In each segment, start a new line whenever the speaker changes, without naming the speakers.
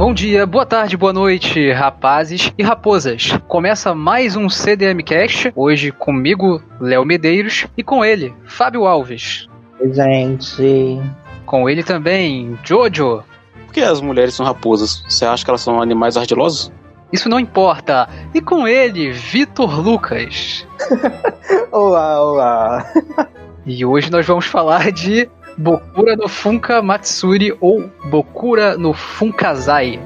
Bom dia, boa tarde, boa noite, rapazes e raposas. Começa mais um CDM Cast, hoje comigo, Léo Medeiros, e com ele, Fábio Alves.
Oi, gente.
Com ele também, Jojo.
Por que as mulheres são raposas? Você acha que elas são animais ardilosos?
Isso não importa. E com ele, Vitor Lucas.
olá, olá.
E hoje nós vamos falar de Bokura no Funka Matsuri ou Bokura no Funkazai.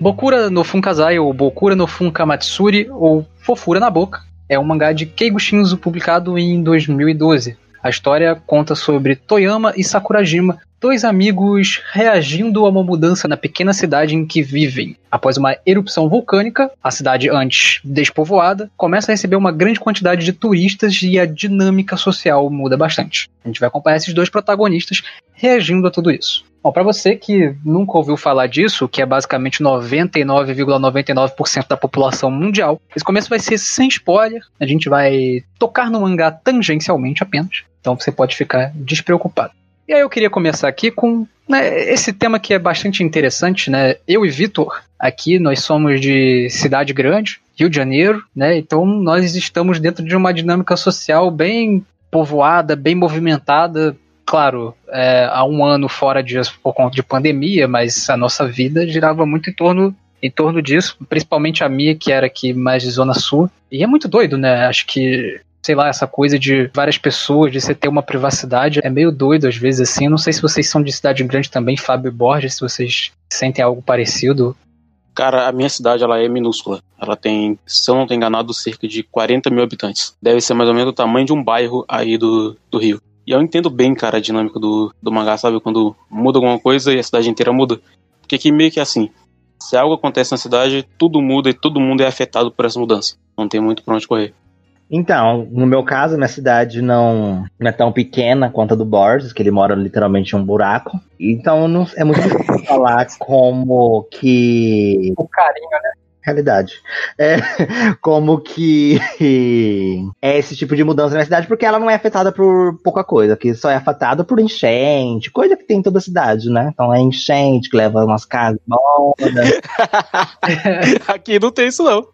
Bokura no Funkazai ou Bokura no Funka Matsuri ou Fofura na Boca é um mangá de Keigo Shinzo publicado em 2012. A história conta sobre Toyama e Sakurajima, dois amigos reagindo a uma mudança na pequena cidade em que vivem. Após uma erupção vulcânica, a cidade antes despovoada começa a receber uma grande quantidade de turistas e a dinâmica social muda bastante. A gente vai acompanhar esses dois protagonistas reagindo a tudo isso. Bom, para você que nunca ouviu falar disso, que é basicamente 99,99% ,99 da população mundial, esse começo vai ser sem spoiler. A gente vai tocar no mangá tangencialmente apenas. Então você pode ficar despreocupado. E aí eu queria começar aqui com né, esse tema que é bastante interessante, né? Eu e Vitor, aqui nós somos de cidade grande, Rio de Janeiro, né? Então nós estamos dentro de uma dinâmica social bem povoada, bem movimentada. Claro, é, há um ano fora de, por conta de pandemia, mas a nossa vida girava muito em torno em torno disso, principalmente a minha, que era aqui mais de Zona Sul. E é muito doido, né? Acho que sei lá, essa coisa de várias pessoas, de você ter uma privacidade, é meio doido às vezes assim. Não sei se vocês são de cidade grande também, Fábio Borges, se vocês sentem algo parecido.
Cara, a minha cidade ela é minúscula. Ela tem, se eu não estou enganado, cerca de 40 mil habitantes. Deve ser mais ou menos o tamanho de um bairro aí do, do Rio. E eu entendo bem, cara, a dinâmica do, do mangá, sabe? Quando muda alguma coisa e a cidade inteira muda. Porque aqui meio que é assim. Se algo acontece na cidade, tudo muda e todo mundo é afetado por essa mudança. Não tem muito pra onde correr.
Então, no meu caso, minha cidade não, não é tão pequena quanto a do Borges, que ele mora literalmente em um buraco. Então não, é muito difícil falar como que.
O carinho, né?
Realidade. É, como que é esse tipo de mudança na cidade, porque ela não é afetada por pouca coisa, que só é afetada por enchente, coisa que tem em toda a cidade, né? Então é enchente que leva umas casas modas.
Aqui não tem isso não.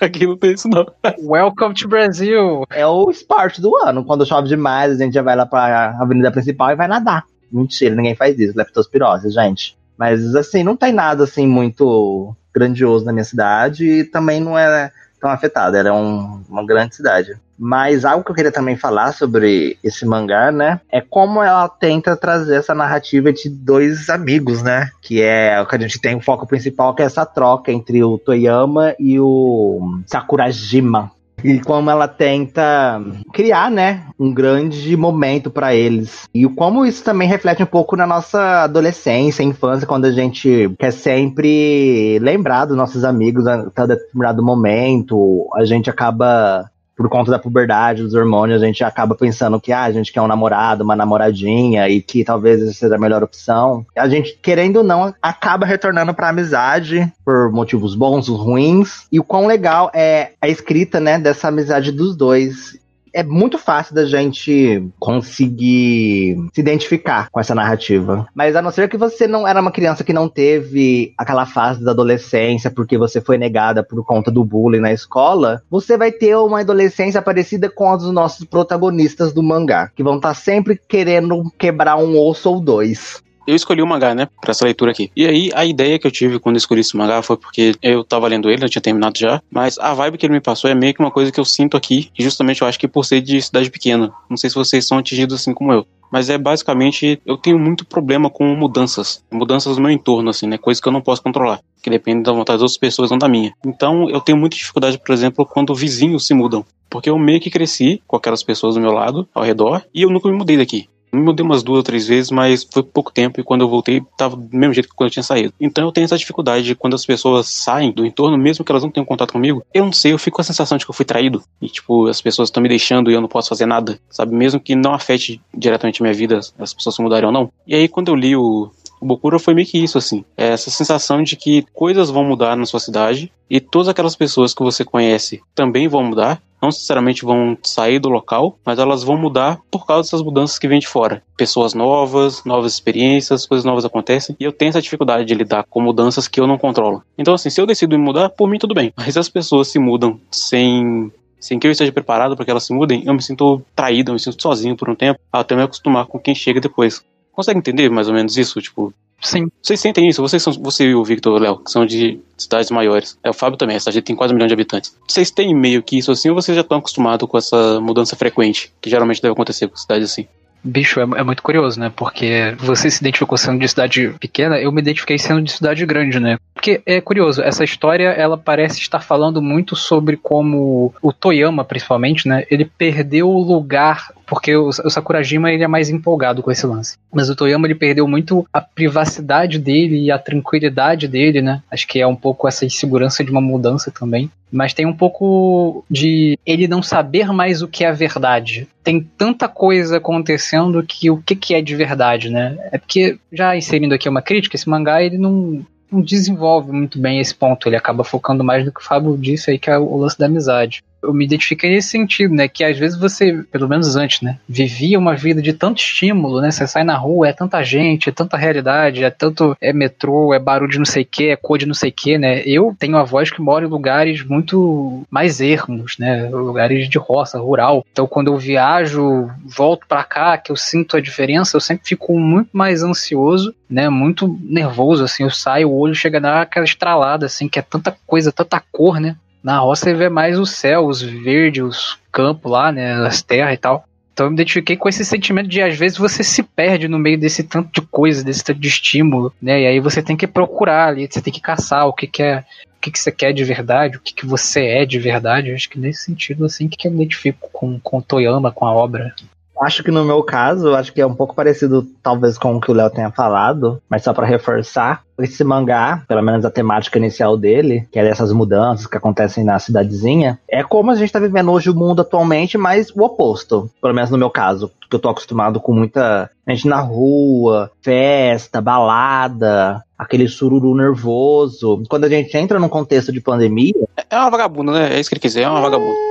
Aqui não tem isso não.
Welcome to Brasil.
É o esporte do ano. Quando chove demais, a gente já vai lá pra avenida principal e vai nadar. Mentira, ninguém faz isso, leptospirose, gente. Mas assim, não tem nada assim muito grandioso na minha cidade e também não é tão afetada, era um, uma grande cidade. Mas algo que eu queria também falar sobre esse mangá, né, é como ela tenta trazer essa narrativa de dois amigos, né, que é o que a gente tem o foco principal, que é essa troca entre o Toyama e o Sakurajima, e como ela tenta criar, né, um grande momento para eles. E como isso também reflete um pouco na nossa adolescência, infância, quando a gente quer sempre lembrar dos nossos amigos a cada determinado momento, a gente acaba por conta da puberdade, dos hormônios, a gente acaba pensando que ah, a gente quer um namorado, uma namoradinha e que talvez essa seja a melhor opção. A gente, querendo ou não, acaba retornando pra amizade por motivos bons ruins. E o quão legal é a escrita, né, dessa amizade dos dois é muito fácil da gente conseguir se identificar com essa narrativa. Mas a não ser que você não era uma criança que não teve aquela fase da adolescência porque você foi negada por conta do bullying na escola, você vai ter uma adolescência parecida com a dos nossos protagonistas do mangá, que vão estar tá sempre querendo quebrar um osso ou dois
eu escolhi o mangá, né, pra essa leitura aqui. E aí, a ideia que eu tive quando eu escolhi esse mangá foi porque eu tava lendo ele, eu tinha terminado já, mas a vibe que ele me passou é meio que uma coisa que eu sinto aqui, e justamente eu acho que por ser de cidade pequena. Não sei se vocês são atingidos assim como eu. Mas é basicamente, eu tenho muito problema com mudanças. Mudanças no meu entorno, assim, né? Coisas que eu não posso controlar. Que dependem da vontade das outras pessoas, não da minha. Então, eu tenho muita dificuldade, por exemplo, quando vizinhos se mudam. Porque eu meio que cresci com aquelas pessoas do meu lado, ao redor, e eu nunca me mudei daqui. Mudei umas duas ou três vezes, mas foi pouco tempo e quando eu voltei tava do mesmo jeito que quando eu tinha saído. Então eu tenho essa dificuldade de quando as pessoas saem do entorno, mesmo que elas não tenham contato comigo, eu não sei, eu fico com a sensação de que eu fui traído. E tipo, as pessoas estão me deixando e eu não posso fazer nada, sabe? Mesmo que não afete diretamente minha vida, as pessoas se mudarem ou não. E aí quando eu li o, O Bokura foi meio que isso, assim. É essa sensação de que coisas vão mudar na sua cidade e todas aquelas pessoas que você conhece também vão mudar. Não necessariamente vão sair do local, mas elas vão mudar por causa dessas mudanças que vêm de fora. Pessoas novas, novas experiências, coisas novas acontecem. E eu tenho essa dificuldade de lidar com mudanças que eu não controlo. Então, assim, se eu decido me mudar, por mim tudo bem. Mas as pessoas se mudam sem sem que eu esteja preparado para que elas se mudem, eu me sinto traído, eu me sinto sozinho por um tempo, até me acostumar com quem chega depois. Consegue entender mais ou menos isso? Tipo,
Sim.
Vocês sentem isso? Vocês são, você e o Victor Léo, que são de cidades maiores. É, o Fábio também, essa gente tem quase um milhão de habitantes. Vocês têm meio que isso assim ou vocês já estão acostumados com essa mudança frequente, que geralmente deve acontecer com cidades assim?
Bicho, é, é, muito curioso, né? Porque você se identificou sendo de cidade pequena, eu me identifiquei sendo de cidade grande, né? Porque é curioso, essa história ela parece estar falando muito sobre como o Toyama, principalmente, né? Ele perdeu o lugar porque o, Sakurajima ele é mais empolgado com esse lance. Mas o Toyama ele perdeu muito a privacidade dele e a tranquilidade dele, né? Acho que é um pouco essa insegurança de uma mudança também. Mas tem um pouco de ele não saber mais o que é verdade. Tem tanta coisa acontecendo que o que, que é de verdade, né? É porque, já inserindo aqui uma crítica, esse mangá ele não não desenvolve muito bem esse ponto. Ele acaba focando mais no que o Fábio disse aí, que é o lance da amizade eu me identifiquei nesse sentido, né? Que às vezes você, pelo menos antes, né? Vivia uma vida de tanto estímulo, né? Você sai na rua, é tanta gente, é tanta realidade, é tanto. É metrô, é barulho de não sei o que, é cor de não sei o que, né? Eu tenho voz que mora em lugares muito mais ermos, né? Lugares de roça, rural. Então quando eu viajo, volto para cá, que eu sinto a diferença, eu sempre fico muito mais ansioso, né? Muito nervoso, assim. Eu saio, o olho chega a dar aquela estralada, assim, que é tanta coisa, tanta cor, né? Na roça você vê mais o céu, os verdes, os campos lá, né? As terras e tal. Então eu me identifiquei com esse sentimento de às vezes você se perde no meio desse tanto de coisa, desse tanto de estímulo, né? E aí você tem que procurar ali, você tem que caçar o que, que é, o que, que você quer de verdade, o que, que você é de verdade. Eu acho que nesse sentido assim que eu me identifico com, com Toyama, com a obra.
Acho que no meu caso, acho que é um pouco parecido, talvez, com o que o Léo tenha falado, mas só para reforçar, esse mangá, pelo menos a temática inicial dele, que é dessas mudanças que acontecem na cidadezinha, é como a gente tá vivendo hoje o mundo atualmente, mas o oposto. Pelo menos no meu caso, que eu tô acostumado com muita gente na rua, festa, balada, aquele sururu nervoso. Quando a gente entra num contexto de pandemia.
É uma vagabunda, né? É isso que ele quiser, é uma vagabunda.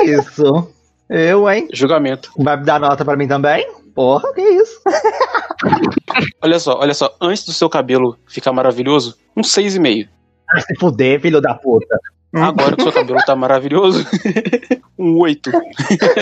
É isso. Eu, hein?
Julgamento.
Vai dar nota para mim também? Porra, que isso?
olha só, olha só. Antes do seu cabelo ficar maravilhoso, um 6,5.
Ah, se fuder, filho da puta.
Agora que o seu cabelo tá maravilhoso, um 8.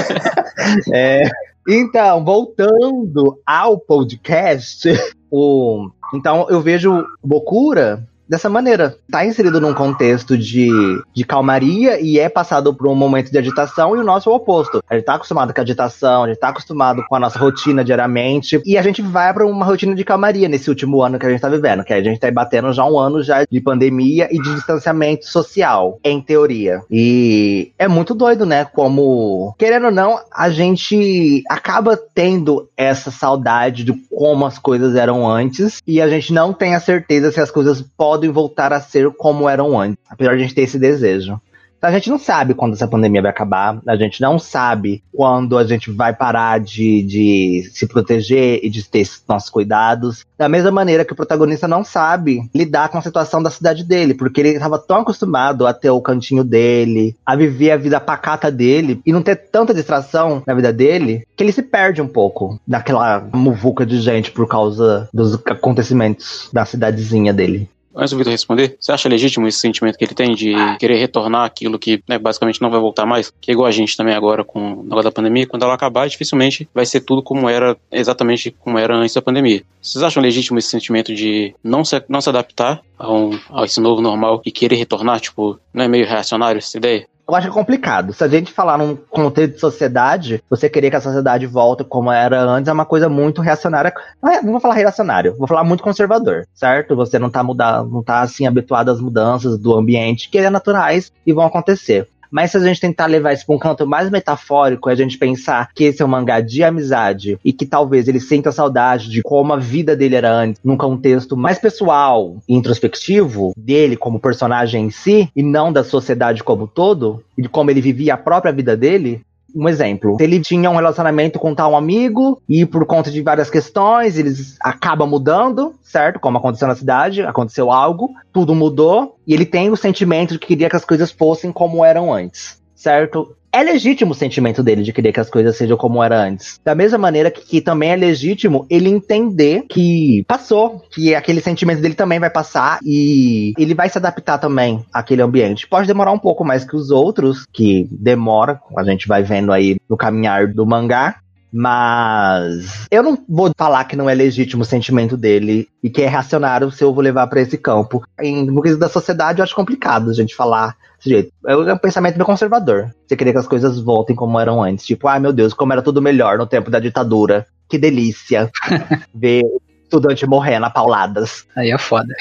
é. Então, voltando ao podcast, o... então eu vejo Bokura dessa maneira. Tá inserido num contexto de, de calmaria e é passado por um momento de agitação e o nosso é o oposto. A gente tá acostumado com a agitação, a gente tá acostumado com a nossa rotina diariamente e a gente vai para uma rotina de calmaria nesse último ano que a gente tá vivendo, que a gente tá batendo já um ano já de pandemia e de distanciamento social, em teoria. E é muito doido, né? Como, querendo ou não, a gente acaba tendo essa saudade de como as coisas eram antes e a gente não tem a certeza se as coisas podem podem voltar a ser como eram antes, apesar de a gente ter esse desejo. Então a gente não sabe quando essa pandemia vai acabar, a gente não sabe quando a gente vai parar de, de se proteger e de ter esses nossos cuidados. Da mesma maneira que o protagonista não sabe lidar com a situação da cidade dele, porque ele estava tão acostumado a ter o cantinho dele, a viver a vida pacata dele e não ter tanta distração na vida dele, que ele se perde um pouco daquela muvuca de gente por causa dos acontecimentos da cidadezinha dele.
Antes do Vitor responder, você acha legítimo esse sentimento que ele tem de querer retornar aquilo que né, basicamente não vai voltar mais? Que é igual a gente também agora com o negócio da pandemia, quando ela acabar, dificilmente vai ser tudo como era, exatamente como era antes da pandemia. Vocês acham legítimo esse sentimento de não se, não se adaptar a, um, a esse novo normal e querer retornar? Tipo, não é meio reacionário essa ideia?
Eu acho complicado. Se a gente falar num contexto de sociedade, você querer que a sociedade volte como era antes é uma coisa muito reacionária. Não, é, vou falar reacionário, vou falar muito conservador, certo? Você não tá mudando, não tá assim habituado às mudanças do ambiente que é naturais e vão acontecer. Mas se a gente tentar levar isso para um canto mais metafórico, a gente pensar que esse é um mangá de amizade e que talvez ele sinta saudade de como a vida dele era antes, num contexto mais pessoal e introspectivo dele como personagem em si e não da sociedade como todo, e de como ele vivia a própria vida dele, Um exemplo, ele tinha um relacionamento com tal amigo e por conta de várias questões, eles acabam mudando, certo? Como aconteceu na cidade, aconteceu algo, tudo mudou e ele tem o sentimento de que queria que as coisas fossem como eram antes, certo? É legítimo o sentimento dele de querer que as coisas sejam como era antes. Da mesma maneira que, que, também é legítimo ele entender que passou, que aquele sentimento dele também vai passar e ele vai se adaptar também àquele ambiente. Pode demorar um pouco mais que os outros, que demora, a gente vai vendo aí no caminhar do mangá, mas eu não vou falar que não é legítimo o sentimento dele e que é reacionário se eu vou levar para esse campo. Em no quesito da sociedade, eu acho complicado a gente falar desse jeito. É um pensamento meio conservador. Você querer que as coisas voltem como eram antes. Tipo, ai ah, meu Deus, como era tudo melhor no tempo da ditadura. Que delícia ver estudante morrendo a pauladas.
Aí é foda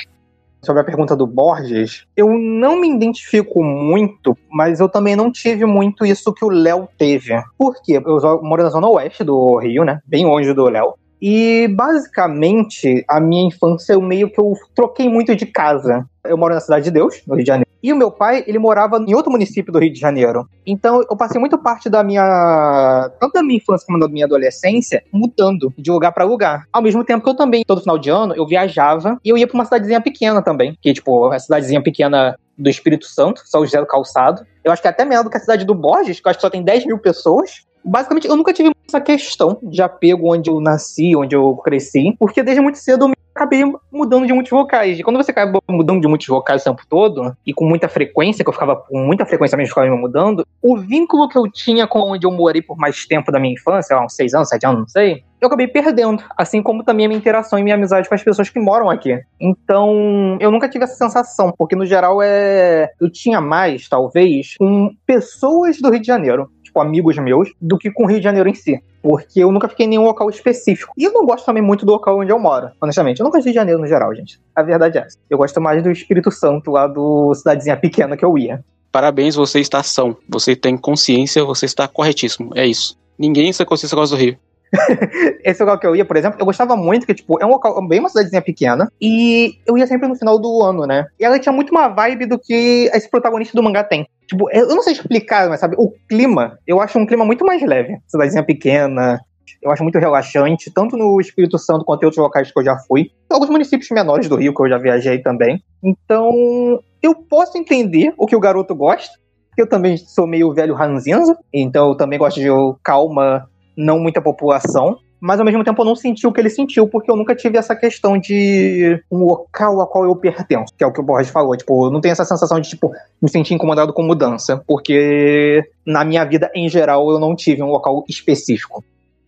sobre a pergunta do Borges, eu não me identifico muito, mas eu também não tive muito isso que o Léo teve. Por quê? Eu moro na zona oeste do Rio, né? Bem longe do Léo. E basicamente, a minha infância eu meio que eu troquei muito de casa. Eu moro na Cidade de Deus, no Rio de Janeiro. E o meu pai, ele morava em outro município do Rio de Janeiro. Então, eu passei muito parte da minha. tanto da minha infância como da minha adolescência, mudando de lugar para lugar. Ao mesmo tempo que eu também, todo final de ano, eu viajava e eu ia pra uma cidadezinha pequena também. Que, tipo, a cidadezinha pequena do Espírito Santo, São José do Calçado. Eu acho que é até menor do que a cidade do Borges, que eu acho que só tem 10 mil pessoas basicamente, eu nunca tive essa questão de apego onde eu nasci, onde eu cresci, porque desde muito cedo eu acabei mudando de muitos vocais. E quando você acaba mudando de muitos vocais o tempo todo, e com muita frequência, que eu ficava com muita frequência mesmo ficava mudando, o vínculo que eu tinha com onde eu morei por mais tempo da minha infância, lá, uns seis anos, sete anos, não sei, eu acabei perdendo. Assim como também a minha interação e minha amizade com as pessoas que moram aqui. Então, eu nunca tive essa sensação, porque no geral é. Eu tinha mais, talvez, com pessoas do Rio de Janeiro tipo, amigos meus, do que com o Rio de Janeiro em si. Porque eu nunca fiquei em nenhum local específico. E eu não gosto também muito do local onde eu moro, honestamente. Eu não gosto de Rio de Janeiro no geral, gente. A verdade é essa. Eu gosto mais do Espírito Santo, lá do cidadezinha pequena que eu ia.
Parabéns, você está são. Você tem consciência, você está corretíssimo. É isso. Ninguém sem consciência gosta do Rio.
Esse local que eu ia, por exemplo, eu gostava muito, que, tipo, é um local bem uma cidadezinha pequena, e eu ia sempre no final do ano, né? E ela tinha muito uma vibe do que esse protagonista do mangá tem. Tipo, eu não sei explicar, mas sabe, o clima, eu acho um clima muito mais leve. Cidadezinha pequena, eu acho muito relaxante, tanto no Espírito Santo quanto em outros locais que eu já fui. Alguns municípios menores do Rio que eu já viajei também. Então, eu posso entender o que o garoto gosta. Eu também sou meio velho ranzinza, então eu também gosto de calma não muita população, mas ao mesmo tempo eu não senti o que ele sentiu, porque eu nunca tive essa questão de um local a qual eu pertenço, que é o que o Borges falou. Tipo, eu não tenho essa sensação de, tipo, me sentir incomodado com mudança, porque na minha vida, em geral, eu não tive um local específico.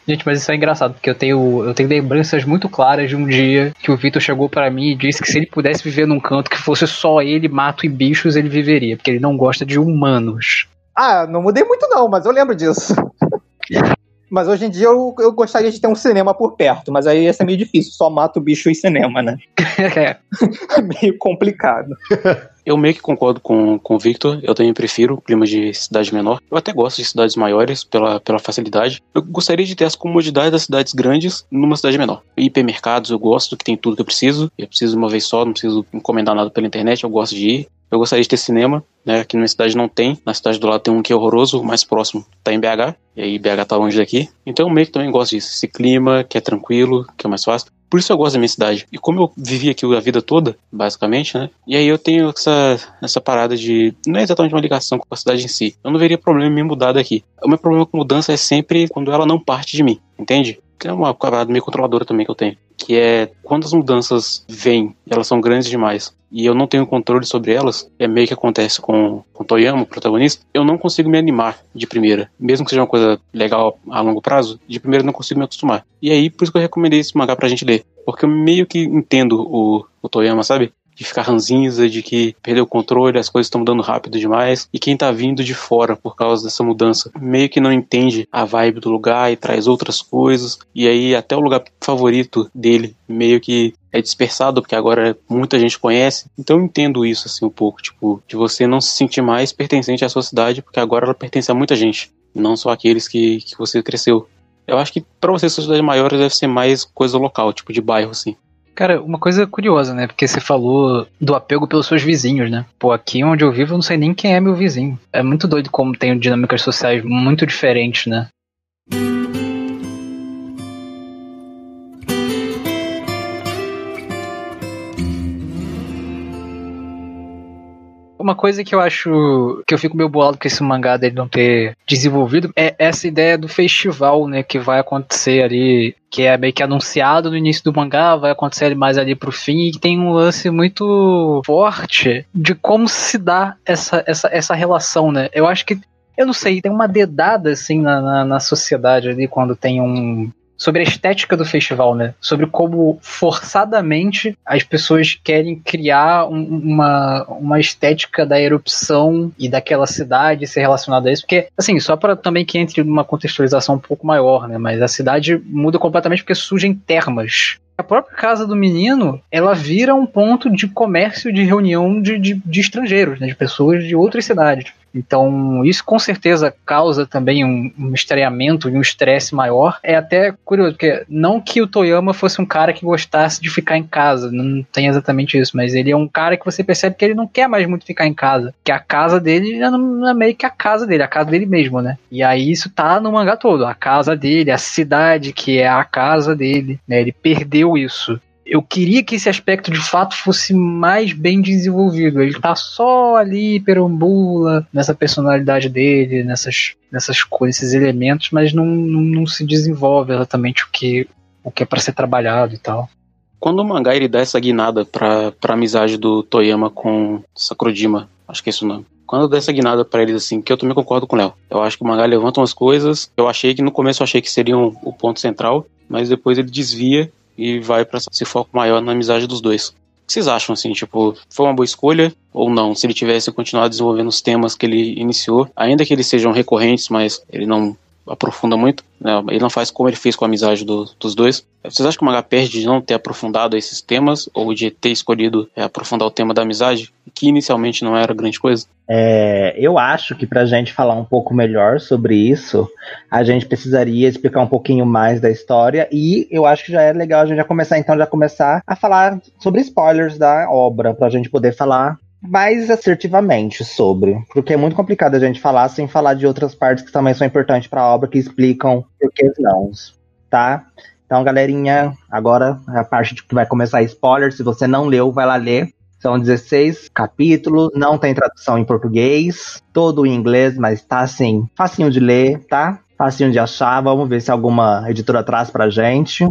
Gente, mas isso é engraçado, porque eu tenho, eu tenho lembranças muito claras de um dia que o Vitor chegou para mim e disse que se ele pudesse viver num canto que fosse só ele, mato e bichos, ele viveria, porque ele não gosta de humanos.
Ah, não mudei muito não, mas eu lembro disso. Mas hoje em dia eu, eu gostaria de ter um cinema por perto, mas aí ia ser meio difícil, só mato o bicho e cinema, né? é. meio complicado.
Eu meio que concordo com, com o Victor, eu também prefiro o clima de cidade menor. Eu até gosto de cidades maiores pela, pela facilidade. Eu gostaria de ter as comodidades das cidades grandes numa cidade menor. Hipermercados eu gosto, que tem tudo que eu preciso. Eu preciso uma vez só, não preciso encomendar nada pela internet, eu gosto de ir. Eu gostaria de ter cinema, né? Aqui na minha cidade não tem. Na cidade do lado tem um que é horroroso, o mais próximo tá em BH. E aí BH tá longe daqui. Então eu meio que também gosto disso. Esse clima que é tranquilo, que é mais fácil. Por isso eu gosto da minha cidade. E como eu vivi aqui a vida toda, basicamente, né? E aí eu tenho essa, essa parada de. Não é exatamente uma ligação com a cidade em si. Eu não veria problema em me mudar daqui. O meu problema com mudança é sempre quando ela não parte de mim, entende? É uma parada meio controladora também que eu tenho. Que é quando as mudanças vêm, elas são grandes demais e eu não tenho controle sobre elas, é meio que acontece com, com Toyama, o protagonista, eu não consigo me animar de primeira. Mesmo que seja uma coisa legal a longo prazo, de primeira eu não consigo me acostumar. E aí, por isso que eu recomendei esse mangá pra gente ler. Porque eu meio que entendo o, o Toyama, sabe? De ficar ranzinza, de que perdeu o controle, as coisas estão mudando rápido demais. E quem tá vindo de fora por causa dessa mudança meio que não entende a vibe do lugar e traz outras coisas. E aí até o lugar favorito dele meio que é dispersado, porque agora muita gente conhece. Então eu entendo isso assim um pouco, tipo, de você não se sentir mais pertencente à sua cidade, porque agora ela pertence a muita gente, não só aqueles que, que você cresceu. Eu acho que para você, sociedade maior deve ser mais coisa local, tipo de bairro, assim.
Cara, uma coisa curiosa, né? Porque você falou do apego pelos seus vizinhos, né? Pô, aqui onde eu vivo eu não sei nem quem é meu vizinho. É muito doido como tem dinâmicas sociais muito diferentes, né? Uma coisa que eu acho que eu fico meio bolado com esse mangá dele não ter desenvolvido é essa ideia do festival, né, que vai acontecer ali, que é meio que anunciado no início do mangá, vai acontecer mais ali pro fim, e tem um lance muito forte de como se dá essa, essa, essa relação, né? Eu acho que eu não sei, tem uma dedada assim na, na, na sociedade ali quando tem um, sobre a estética do festival, né? Sobre como forçadamente as pessoas querem criar um, uma, uma estética da erupção e daquela cidade ser relacionada a isso, porque, assim, só para também que entre numa contextualização um pouco maior, né? Mas a cidade muda completamente porque surgem termas. A própria casa do menino, ela vira um ponto de comércio, de reunião de, de, de estrangeiros, né? De pessoas de outras cidades. Então, isso com certeza causa também um, um estranhamento e um estresse maior. É até curioso, porque não que o Toyama fosse um cara que gostasse de ficar em casa, não tem exatamente isso, mas ele é um cara que você percebe que ele não quer mais muito ficar em casa, que a casa dele é meio que a casa dele, a casa dele mesmo, né? E aí isso tá no mangá todo, a casa dele, a cidade que é a casa dele, né? Ele perdeu isso eu queria que esse aspecto de fato fosse mais bem desenvolvido. Ele tá só ali, perambula, nessa personalidade dele, nessas, nessas coisas, esses elementos, mas não, não, não se desenvolve exatamente o que, o que é para ser trabalhado e tal.
Quando o mangá ele dá essa guinada pra, pra amizade do Toyama com Sakurajima, acho que é esse o nome. Quando dá essa guinada pra eles, assim, que eu também concordo com o Léo. Eu acho que o mangá levanta umas coisas. Eu achei que no começo eu achei que seriam o ponto central, mas depois ele desvia e vai para esse foco maior na amizade dos dois. O que vocês acham, assim, tipo, foi uma boa escolha ou não? Se ele tivesse continuado desenvolvendo os temas que ele iniciou, ainda que eles sejam recorrentes, mas ele não aprofunda muito, né? ele não faz como ele fez com a amizade do, dos dois. Vocês acham que o mangá perde de não ter aprofundado esses temas ou de ter escolhido é, aprofundar o tema da amizade, que inicialmente não era grande coisa?
É, eu acho que para a gente falar um pouco melhor sobre isso, a gente precisaria explicar um pouquinho mais da história e eu acho que já é legal a gente já começar então já começar a falar sobre spoilers da obra para a gente poder falar mais assertivamente sobre, porque é muito complicado a gente falar sem falar de outras partes que também são importantes para a obra que explicam por que não, tá? Então, galerinha, agora é a parte que vai começar spoiler. Se você não leu, vai lá ler. São 16 capítulos, não tem tradução em português, todo em inglês, mas tá assim, facinho de ler, tá? Facinho de achar. Vamos ver se alguma editora traz pra gente.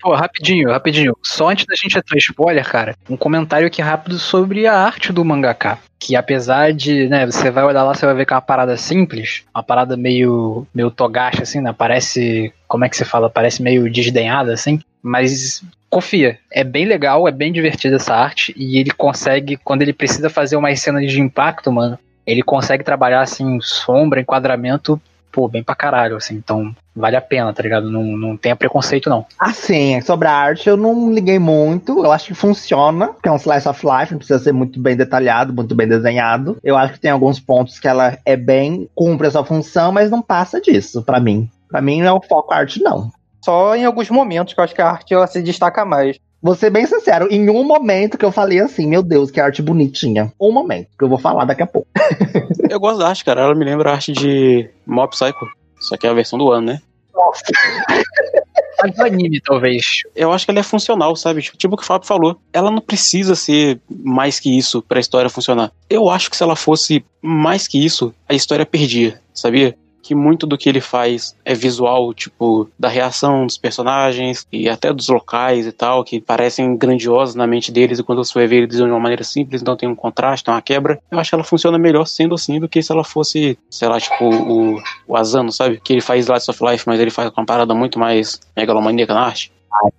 Pô, rapidinho, rapidinho. Só antes da gente entrar spoiler, cara, um comentário aqui rápido sobre a arte do mangaka. Que apesar de, né, você vai olhar lá, você vai ver que é uma parada simples, uma parada meio, meio togashi, assim, né? Parece, como é que se fala? Parece meio desdenhada, assim. Mas confia, é bem legal, é bem divertida essa arte. E ele consegue, quando ele precisa fazer umas cenas de impacto, mano, ele consegue trabalhar, assim, sombra, enquadramento pô, bem pra caralho, assim. Então, vale a pena, tá ligado? Não, não tenha preconceito, não.
Assim, sobre a arte eu não liguei muito. Eu acho que funciona, que é um slice of life, não precisa ser muito bem detalhado, muito bem desenhado. Eu acho que tem alguns pontos que ela é bem, cumpre a sua função, mas não passa disso, para mim. Para mim não é o foco a arte, não.
Só em alguns momentos que eu acho que a arte ela se destaca mais.
Vou ser bem sincero, em um momento que eu falei assim, meu Deus, que arte bonitinha. Um momento, que eu vou falar daqui a pouco.
eu gosto da arte, cara. Ela me lembra a arte de Mob Psycho. Só que é a versão do ano, né? Nossa.
a do anime, talvez.
Eu acho que ela é funcional, sabe? Tipo, tipo o que o Fábio falou. Ela não precisa ser mais que isso pra história funcionar. Eu acho que se ela fosse mais que isso, a história perdia, sabia? Que muito do que ele faz é visual, tipo, da reação dos personagens e até dos locais e tal, que parecem grandiosos na mente deles, e quando você vai ver eles de uma maneira simples, então tem um contraste, tem uma quebra. Eu acho que ela funciona melhor sendo assim do que se ela fosse, sei lá, tipo, o, o Asano, sabe? Que ele faz Lights of Life, mas ele faz uma parada muito mais megalomaníaca na arte.
Ai,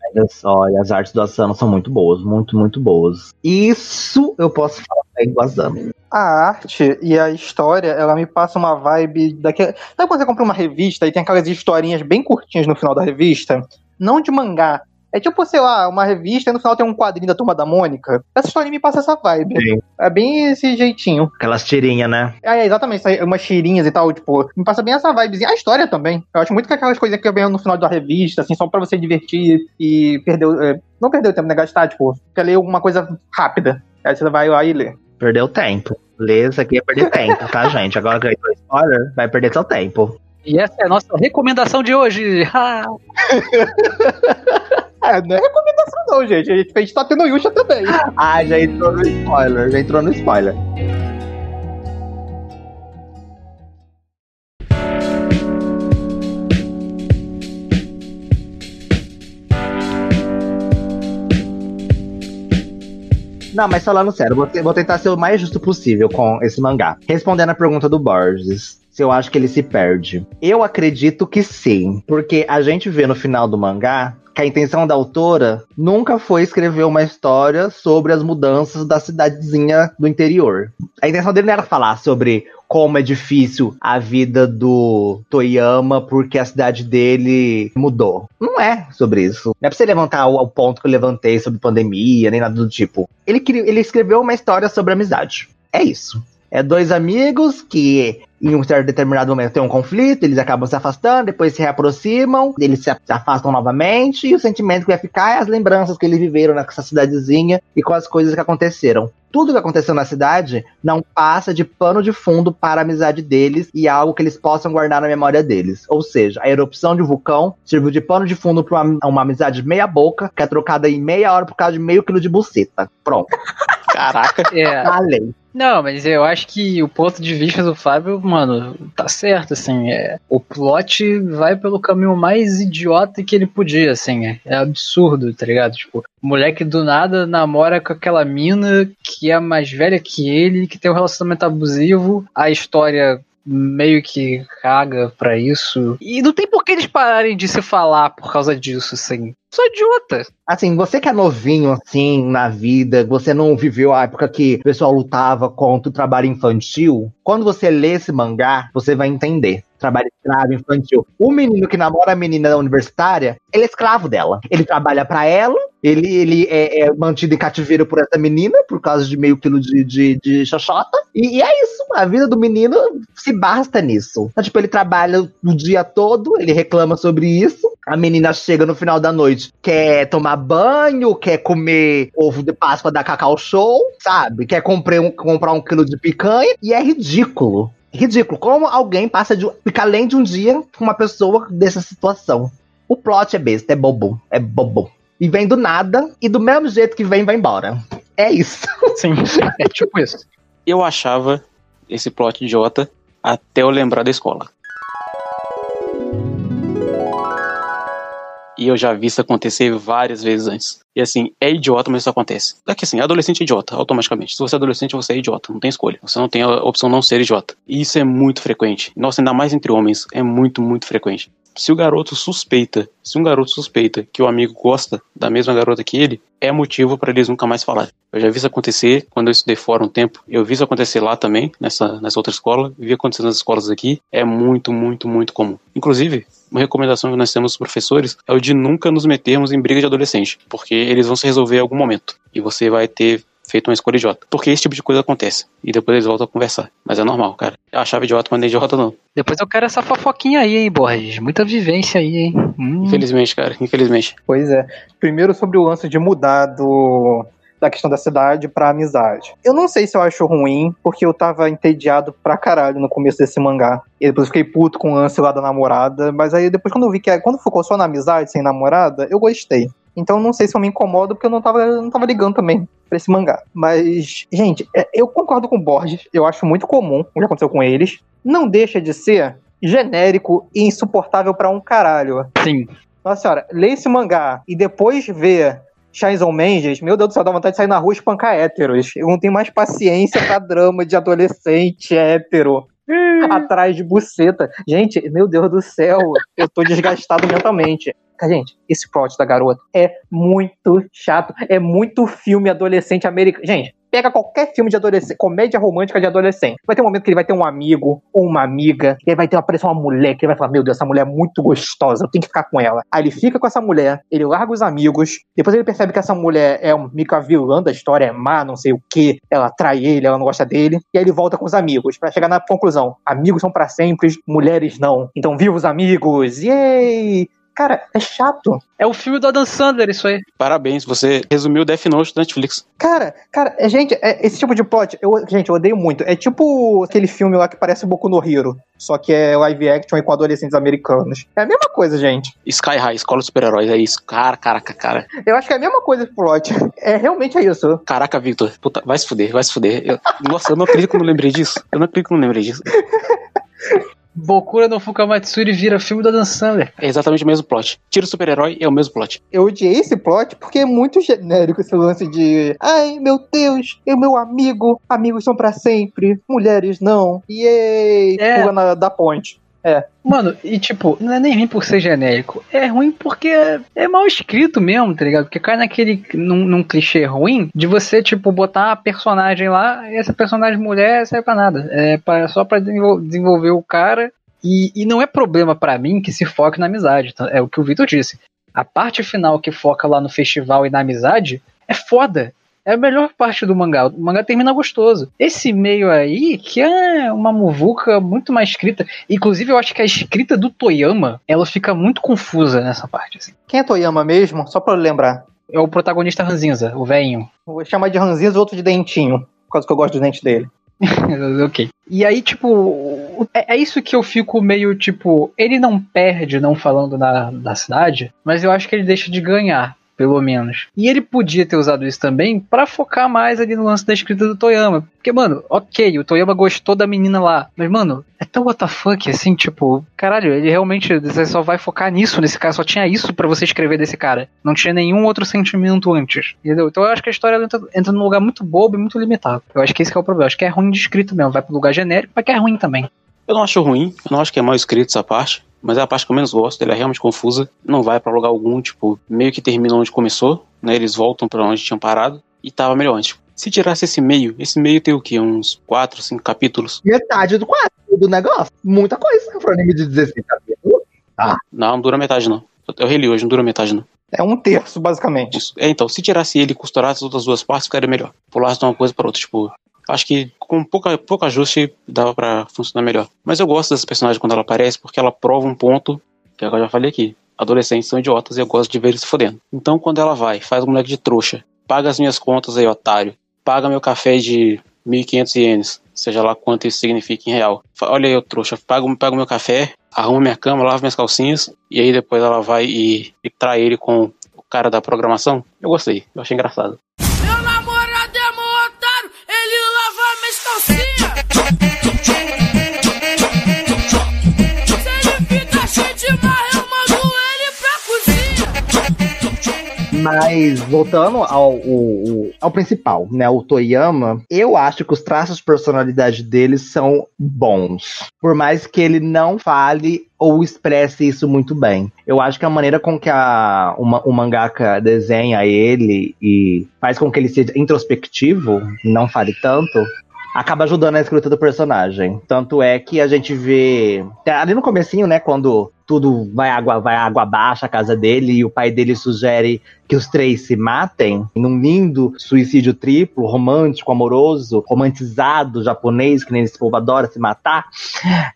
olha as artes do Asano são muito boas, muito, muito boas. Isso eu posso falar bem do Asano.
A arte e a história, ela me passa uma vibe daquela. Sabe quando você compra uma revista e tem aquelas historinhas bem curtinhas no final da revista? Não de mangá, É tipo, sei lá, uma revista e no final tem um quadrinho da Turma da Mônica. Essa história me passa essa vibe.
Sim.
É bem esse jeitinho.
Aquelas tirinhas, né?
É, exatamente, isso aí, umas tirinhas e tal, tipo, me passa bem essa vibezinha. A história também. Eu acho muito que aquelas coisas que vem no final da revista, assim, só pra você divertir e perder. o- é, não perder o tempo, né? Gastar, tipo, quer ler alguma coisa rápida. Aí você vai lá e lê.
Perdeu tempo. Ler isso aqui é perder tempo, tá, gente? Agora que eu spoiler, vai perder seu tempo.
E essa é a nossa recomendação de hoje.
É, não é recomendação, não, gente. A gente, gente tá tendo Yusha também.
Ah, já entrou no spoiler, já entrou no spoiler. Não, mas falando sério, vou, vou tentar ser o mais justo possível com esse mangá. Respondendo a pergunta do Borges, se eu acho que ele se perde. Eu acredito que sim, porque a gente vê no final do mangá que a intenção da autora nunca foi escrever uma história sobre as mudanças da cidadezinha do interior. A intenção dele não era falar sobre como é difícil a vida do Toyama porque a cidade dele mudou. Não é sobre isso. Não é pra você levantar o, ponto que eu levantei sobre pandemia, nem nada do tipo. Ele, ele escreveu uma história sobre amizade. É isso. É dois amigos que em um certo determinado momento tem um conflito, eles acabam se afastando, depois se reaproximam, eles se afastam novamente, e o sentimento que vai ficar é as lembranças que eles viveram nessa cidadezinha e com as coisas que aconteceram. Tudo que aconteceu na cidade não passa de pano de fundo para a amizade deles e algo que eles possam guardar na memória deles. Ou seja, a erupção de um vulcão serviu de pano de fundo para uma, uma amizade meia boca, que é trocada em meia hora por causa de meio quilo de buceta. Pronto.
Caraca.
é.
Falei.
Não, mas eu acho que o ponto de vista do Fábio, mano, tá certo, assim. É, o plot vai pelo caminho mais idiota que ele podia, assim. É, é absurdo, tá ligado? Tipo, o moleque do nada namora com aquela mina que é mais velha que ele, que tem um relacionamento abusivo. A história meio que caga pra isso. E não tem por que eles pararem de se falar por causa disso, assim. Sou idiota.
Assim, você que é novinho, assim, na vida, você não viveu a época que o pessoal lutava contra o trabalho infantil, quando você lê esse mangá, você vai entender. Trabalho escravo infantil. O menino que namora a menina universitária, ele é escravo dela. Ele trabalha pra ela, ele, ele é, é mantido em cativeiro por essa menina, por causa de meio quilo de, de, de xoxota. E, e é isso, a vida do menino se basta nisso. Então, tipo, ele trabalha o dia todo, ele reclama sobre isso. A menina chega no final da noite, quer tomar banho, quer comer ovo de Páscoa da Cacau Show, sabe? Quer comprar um, comprar um quilo de picanha, e é ridículo. Ridículo. Como alguém passa de fica além de um dia com uma pessoa dessa situação? O plot é besta, é bobo, é bobo. E vem do nada, e do mesmo jeito que vem, vai embora. É isso.
Sim, é tipo isso.
Eu achava esse plot idiota até eu lembrar da escola. E eu já vi isso acontecer várias vezes antes. E assim, é idiota, mas isso acontece. É que assim, adolescente é idiota, automaticamente. Se você é adolescente, você é idiota, não tem escolha. Você não tem a opção não ser idiota. E isso é muito frequente. Nossa, ainda mais entre homens, é muito, muito frequente. Se o garoto suspeita, se um garoto suspeita que o amigo gosta da mesma garota que ele, é motivo para eles nunca mais falarem. Eu já vi isso acontecer quando eu estudei fora um tempo. Eu vi isso acontecer lá também, nessa, nessa outra escola. Vi acontecer nas escolas aqui. É muito, muito, muito comum. Inclusive, uma recomendação que nós temos dos professores é o de nunca nos metermos em briga de adolescente, porque eles vão se resolver em algum momento e você vai ter feito uma escolha idiota. Porque esse tipo de coisa acontece e depois eles voltam a conversar. Mas é normal, cara. Eu achava idiota, mas é idiota não.
Depois eu quero essa fofoquinha aí, hein, Borges. Muita vivência aí, hein. Hum.
Infelizmente, cara. Infelizmente.
Pois é. Primeiro sobre o lance de mudar do da questão da cidade pra amizade. Eu não sei se eu acho ruim, porque eu tava entediado pra caralho no começo desse mangá. E depois eu fiquei puto com o lance lá da namorada. Mas aí depois quando eu vi que é- quando focou só na amizade, sem namorada, eu gostei. Então não sei se eu me incomodo, porque eu não tava, eu não tava ligando também pra esse mangá. Mas, gente, é, eu concordo com o Borges. Eu acho muito comum o que aconteceu com eles. Não deixa de ser genérico e insuportável pra um caralho.
Sim.
Nossa senhora, lê esse mangá e depois vê Chainsaw Manges, meu Deus do céu, dá vontade de sair na rua e espancar héteros. Eu não tenho mais paciência pra drama de adolescente hétero. Atrás de buceta. Gente, meu Deus do céu, eu tô desgastado mentalmente. Gente, esse plot da garota é muito chato. É muito filme adolescente americano. Gente, Pega qualquer filme de adolescente, comédia romântica de adolescente. Vai ter um momento que ele vai ter um amigo ou uma amiga, e aí vai ter aparecer uma mulher que ele vai falar: Meu Deus, essa mulher é muito gostosa, eu tenho que ficar com ela. Aí ele fica com essa mulher, ele larga os amigos, depois ele percebe que essa mulher é um, a vilã da história, é má, não sei o que, ela trai ele, ela não gosta dele, e aí ele volta com os amigos, pra chegar na conclusão: amigos são pra sempre, mulheres não. Então, viva os amigos! Yay! Cara, é chato.
É o filme do Adam Sandler, isso aí.
Parabéns, você resumiu Death Note da Netflix.
Cara, cara, é, gente, é- esse tipo de plot, eu, gente, eu odeio muito. É tipo aquele filme lá que parece Boku no Hero, só que é live action e com adolescentes americanos. É a mesma coisa, gente.
Sky High, Escola de Super-Heróis, é isso. Cara, caraca, cara.
Eu acho que é a mesma coisa esse plot. É realmente é isso.
Caraca, Victor. Puta, vai se fuder, vai se fuder. Eu- nossa, eu não acredito que eu não lembrei disso. Eu não acredito que eu não lembrei disso.
Bokura no Fukamatsuri vira filme do Adam Sandler.
É exatamente o mesmo plot. Tira o super-herói, é o mesmo plot.
Eu odiei esse plot porque é muito genérico esse lance de ai meu Deus, eu meu amigo, amigos são pra sempre, mulheres não. Yay!
É.
Pula na, da ponte.
Mano, e tipo, não é nem ruim por ser genérico. É ruim porque é, é mal escrito mesmo, tá ligado? Porque cai naquele. Num, num clichê ruim de você, tipo, botar a personagem lá e essa personagem mulher serve pra nada. É pra, só pra desenvol- desenvolver o cara. E, e não é problema pra mim que se foque na amizade. tá? É o que o Victor disse. A parte final que foca lá no festival e na amizade é foda. É a melhor parte do mangá. O mangá termina gostoso. Esse meio aí, que é uma muvuca muito mais escrita. Inclusive, eu acho que a escrita do Toyama, ela fica muito confusa nessa parte. Assim.
Quem é Toyama mesmo? Só pra eu lembrar.
É o protagonista Ranzinza, o velhinho.
Vou chamar de Ranzinza e outro de Dentinho, por causa que eu gosto dos dentes dele.
ok. E aí, tipo, o- é, é isso que eu fico meio, tipo, ele não perde não falando na, da cidade, mas eu acho que ele deixa de ganhar. Pelo menos. E ele podia ter usado isso também pra focar mais ali no lance da escrita do Toyama. Porque, mano, ok, o Toyama gostou da menina lá. Mas, mano, é tão WTF assim, tipo, caralho, ele realmente só vai focar nisso, nesse cara, só tinha isso pra você escrever desse cara. Não tinha nenhum outro sentimento antes. Entendeu? Então eu acho que a história entra, entra num lugar muito bobo e muito limitado. Eu acho que esse que é o problema. Eu acho que é ruim de escrito mesmo. Vai pro lugar genérico, mas que é ruim também.
Eu não acho ruim, eu não acho que é mal escrito essa parte, mas é a parte que eu menos gosto, ela é realmente confusa, não vai pra lugar algum, tipo, meio que termina onde começou, né? Eles voltam pra onde tinham parado e tava melhor antes. Se tirasse esse meio, esse meio tem o quê? Uns 4, 5 capítulos?
Metade do quadro do negócio. Muita coisa pro anime de 16 capítulos.
Não, não dura metade não. Eu reli hoje, não dura metade não.
É um terço, basicamente.
Isso. É, então, se tirasse ele e costurasse as outras duas partes, ficaria melhor. Pulasse de uma coisa para outra, tipo. Acho que com pouca, pouco ajuste dava pra funcionar melhor. Mas eu gosto dessa personagem quando ela aparece, porque ela prova um ponto, que eu já falei aqui. Adolescentes são idiotas e eu gosto de ver eles se fodendo. Então, quando ela vai, faz o moleque de trouxa, paga as minhas contas aí, otário, paga meu café de 1.500 ienes, seja lá quanto isso significa em real. Olha aí, eu trouxa, paga, paga o meu café, arruma minha cama, lava minhas calcinhas, e aí depois ela vai e, e trai ele com o cara da programação. Eu gostei, eu achei engraçado.
Mas voltando ao, o- o- ao principal, né? O Toyama, eu acho que os traços de personalidade dele são bons. Por mais que ele não fale ou expresse isso muito bem. Eu acho que a maneira com que a, uma- o mangaka desenha ele e faz com que ele seja introspectivo, não fale tanto, acaba ajudando a escrita do personagem. Tanto é que a gente vê ali no comecinho, né, quando tudo vai água vai água abaixo a casa dele e o pai dele sugere que os três se matem num lindo suicídio triplo, romântico, amoroso, romantizado, japonês, que nem esse povo adora se matar.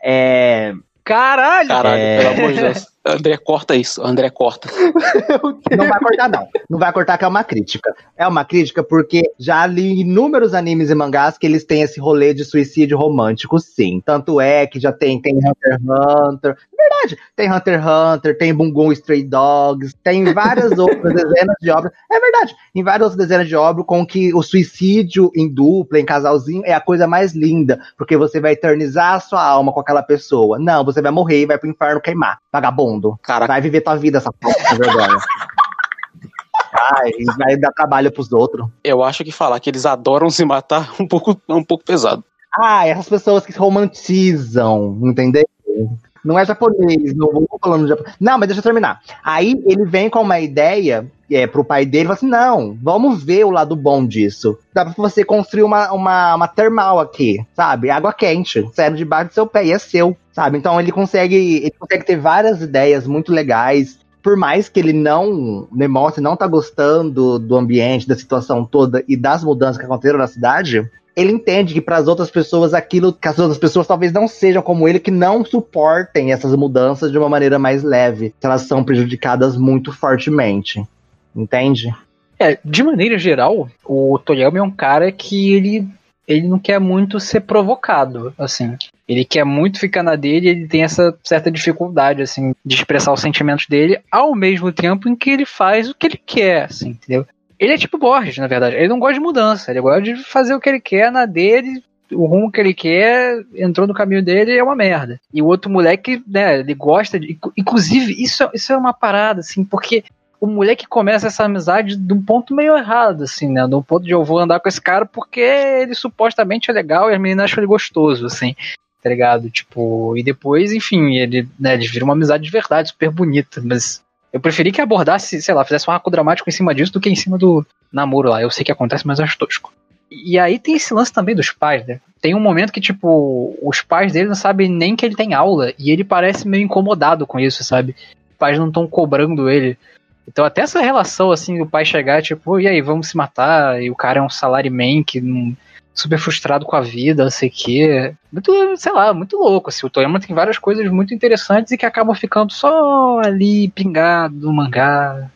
É,
Caralho!
Caralho,
É.
pelo amor de Deus. André, corta isso. André, corta.
Não vai cortar, não. Não vai cortar, que é uma crítica. É uma crítica porque já li inúmeros animes e mangás que eles têm esse rolê de suicídio romântico, sim. Tanto é que já tem, tem Hunter x Hunter. Verdade, tem Hunter x Hunter, tem Bungo Stray Dogs, tem várias outras dezenas de obras. É verdade, em várias outras dezenas de obras com que o suicídio em dupla, em casalzinho, é a coisa mais linda. Porque você vai eternizar a sua alma com aquela pessoa. Não, você vai morrer e vai pro inferno queimar. Vagabundo.
Caraca,
Vai viver tua vida, essa porra de vergonha. Ai, vai dar trabalho pros outros.
eu acho que falar que eles adoram se matar é um pouco, é um pouco pesado.
Ah, essas pessoas que se romantizam, entendeu? Não é japonês, não vou falando japonês. Não, mas deixa eu terminar. Aí ele vem com uma ideia é, pro pai dele fala assim: não, vamos ver o lado bom disso. Dá pra você construir uma, uma, uma termal aqui, sabe? Água quente, sério, debaixo do seu pé, e é seu, sabe? Então ele consegue, ele consegue ter várias ideias muito legais. Por mais que ele não demonstre não tá gostando do ambiente, da situação toda e das mudanças que aconteceram na cidade, ele entende que para as outras pessoas aquilo que as outras pessoas talvez não sejam como ele, que não suportem essas mudanças de uma maneira mais leve, que elas são prejudicadas muito fortemente. Entende?
É, de maneira geral, o Toyama é um cara que ele, ele não quer muito ser provocado, assim. Ele quer muito ficar na dele, ele tem essa certa dificuldade, assim, de expressar os sentimentos dele, ao mesmo tempo em que ele faz o que ele quer, assim, entendeu? Ele é tipo Borges, na verdade. Ele não gosta de mudança, ele gosta de fazer o que ele quer na dele, o rumo que ele quer, entrou no caminho dele é uma merda. E o outro moleque, né, ele gosta de. Inclusive, isso, isso é uma parada, assim, porque o moleque começa essa amizade de um ponto meio errado, assim, né? De um ponto de eu vou andar com esse cara porque ele supostamente é legal e as meninas acham ele gostoso, assim, tá ligado? Tipo, e depois, enfim, ele, né, eles viram uma amizade de verdade, super bonita, mas eu preferi que abordasse, sei lá, fizesse um arco dramático em cima disso do que em cima do namoro lá. Eu sei que acontece, mas acho tosco. E aí tem esse lance também dos pais, né? Tem um momento que, tipo, os pais dele não sabem nem que ele tem aula e ele parece meio incomodado com isso, sabe? Os pais não estão cobrando ele. Então até essa relação, assim, o pai chegar, tipo, e aí, vamos se matar, e o cara é um salaryman que não super frustrado com a vida, não sei o quê. Muito, sei lá, muito louco. Assim. O Toyama tem várias coisas muito interessantes e que acabam ficando só ali pingado no mangá.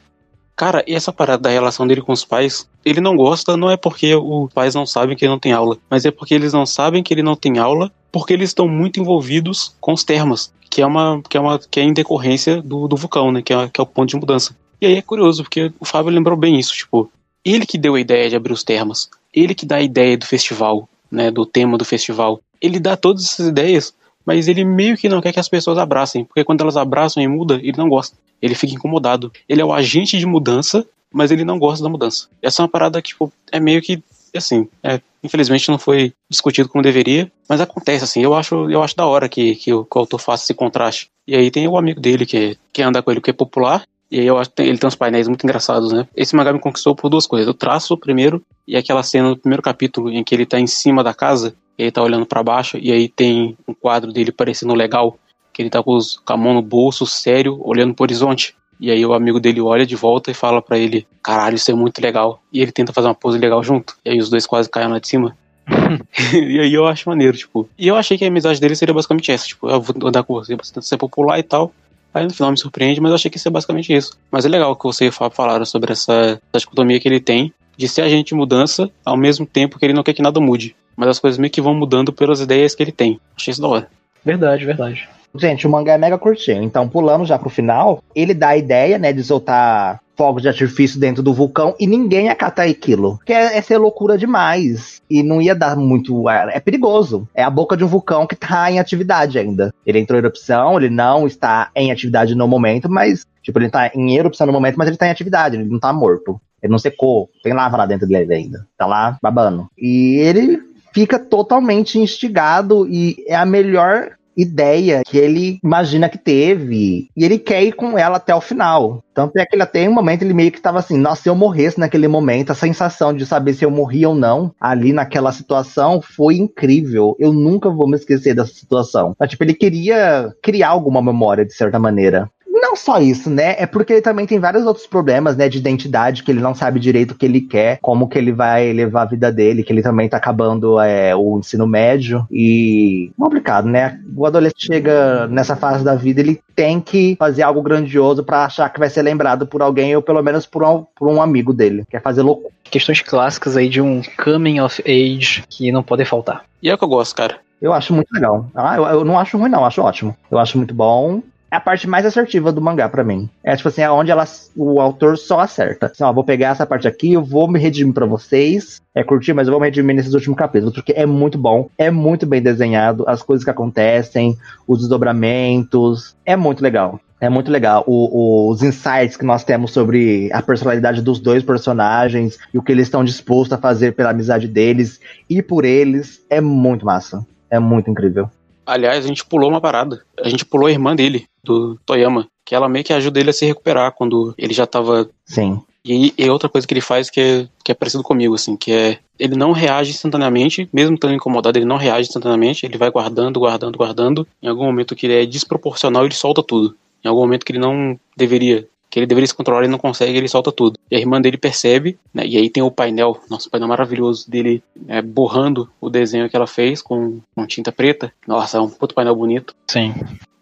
Cara, e essa parada da relação dele com os pais, ele não gosta, não é porque os pais não sabem que ele não tem aula, mas é porque eles não sabem que ele não tem aula, porque eles estão muito envolvidos com os termas, que é uma que é uma que é em decorrência do, do vulcão, né, que é, que é o ponto de mudança. E aí é curioso, porque o Fábio lembrou bem isso, tipo, ele que deu a ideia de abrir os termas, ele que dá a ideia do festival, né, do tema do festival. Ele dá todas essas ideias, mas ele meio que não quer que as pessoas abracem, porque quando elas abraçam e muda, ele não gosta. Ele fica incomodado. Ele é o agente de mudança, mas ele não gosta da mudança. Essa é uma parada que tipo, é meio que assim, é, infelizmente não foi discutido como deveria, mas acontece assim. Eu acho, eu acho da hora que, que, o, que o autor faça esse contraste. E aí tem o amigo dele que, que anda com ele que é popular, e aí eu acho que ele tem uns painéis muito engraçados, né? Esse mangá me conquistou por duas coisas. O traço, primeiro, e aquela cena do primeiro capítulo em que ele tá em cima da casa, e ele tá olhando para baixo, e aí tem um quadro dele parecendo legal, que ele tá com, os, com a mão no bolso, sério, olhando pro horizonte. E aí o amigo dele olha de volta e fala para ele, caralho, isso é muito legal. E ele tenta fazer uma pose legal junto. E aí os dois quase caem lá de cima. e aí eu acho maneiro, tipo. E eu achei que a amizade dele seria basicamente essa, tipo, eu vou andar com você, você ser popular e tal. Aí no final me surpreende, mas eu achei que isso é basicamente isso. Mas é legal que você e o Fábio falaram sobre essa, essa dicotomia que ele tem de ser agente de mudança ao mesmo tempo que ele não quer que nada mude. Mas as coisas meio que vão mudando pelas ideias que ele tem. Achei isso da hora.
Verdade, verdade.
Gente, o mangá é mega curtinho, então pulando já pro final, ele dá a ideia, né, de soltar fogos de artifício dentro do vulcão e ninguém acata aquilo. Porque é, é ser loucura demais. E não ia dar muito. É, é perigoso. É a boca de um vulcão que tá em atividade ainda. Ele entrou em erupção, ele não está em atividade no momento, mas. Tipo, ele tá em erupção no momento, mas ele tá em atividade, ele não tá morto. Ele não secou, tem lava lá dentro dele ainda. Tá lá babando. E ele fica totalmente instigado e é a melhor ideia que ele imagina que teve. E ele quer ir com ela até o final. Tanto é que ele até um momento ele meio que tava assim, nossa, se eu morresse naquele momento, a sensação de saber se eu morri ou não ali naquela situação foi incrível. Eu nunca vou me esquecer dessa situação. Mas, tipo, ele queria criar alguma memória de certa maneira. Não só isso, né? É porque ele também tem vários outros problemas, né? De identidade, que ele não sabe direito o que ele quer, como que ele vai levar a vida dele, que ele também tá acabando é, o ensino médio. E complicado, né? O adolescente chega nessa fase da vida, ele tem que fazer algo grandioso para achar que vai ser lembrado por alguém, ou pelo menos por um, por um amigo dele. Quer fazer loucura.
Questões clássicas aí de um coming of age que não podem faltar.
E é o que eu gosto, cara.
Eu acho muito legal. Ah, eu, eu não acho ruim, não, eu acho ótimo. Eu acho muito bom é a parte mais assertiva do mangá para mim. É tipo assim, é onde ela, o autor só acerta. Assim, ó, vou pegar essa parte aqui, eu vou me redimir para vocês. É curtir, mas eu vou me redimir nesses últimos capítulos, porque é muito bom, é muito bem desenhado, as coisas que acontecem, os desdobramentos, é muito legal. É muito legal. O, o, os insights que nós temos sobre a personalidade dos dois personagens e o que eles estão dispostos a fazer pela amizade deles e por eles é muito massa. É muito incrível.
Aliás, a gente pulou uma parada. A gente pulou a irmã dele, do Toyama, que ela meio que ajuda ele a se recuperar quando ele já tava.
Sim.
E é outra coisa que ele faz que é, que é parecido comigo, assim, que é. Ele não reage instantaneamente, mesmo estando incomodado, ele não reage instantaneamente, ele vai guardando, guardando, guardando. Em algum momento que ele é desproporcional, ele solta tudo. Em algum momento que ele não deveria que ele deveria se controlar e não consegue, ele solta tudo. E a irmã dele percebe, né, e aí tem o painel, nosso painel maravilhoso dele é, borrando o desenho que ela fez com, com tinta preta. Nossa, é um puto painel bonito,
Sim.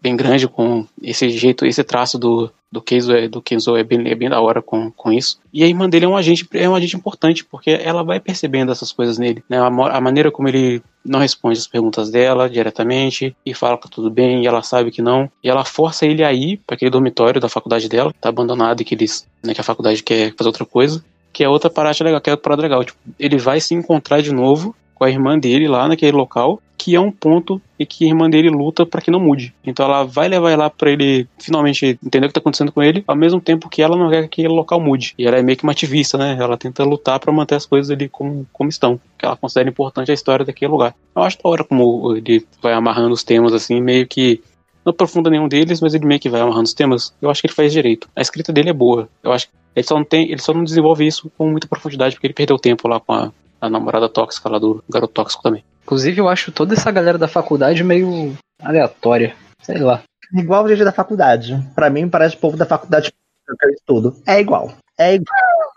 Bem grande, com esse jeito, esse traço do, do é, do Kenzo é, bem, é bem da hora com, com isso. E a irmã dele é um agente, é um agente importante, porque ela vai percebendo essas coisas nele, né, a, a maneira como ele não responde as perguntas dela diretamente e fala que tá tudo bem e ela sabe que não. E ela força ele a ir para aquele dormitório da faculdade dela, tá abandonado e que eles, né, que a faculdade quer fazer outra coisa. Que é outra parada legal, que é outra parada legal. Tipo, ele vai se encontrar de novo com a irmã dele lá naquele local, que é um ponto e que a irmã dele luta para que não mude. Então ela vai levar ele lá para ele finalmente entender o que tá acontecendo com ele, ao mesmo tempo que ela não quer que aquele local mude. E ela é meio que uma ativista, né? Ela tenta lutar para manter as coisas ali como, como estão, que ela considera importante a história daquele lugar. Eu acho da hora como ele vai amarrando os temas assim, meio que não aprofunda nenhum deles, mas ele meio que vai amarrando os temas. Eu acho que ele faz direito. A escrita dele é boa. Eu acho que ele só não tem, ele só não desenvolve isso com muita profundidade porque ele perdeu tempo lá com a, a namorada tóxica lá do garoto tóxico também.
Inclusive, eu acho toda essa galera da faculdade meio aleatória. Sei lá.
Igual o gente da faculdade. Pra mim, parece o povo da faculdade que eu estudo. É igual. É igual.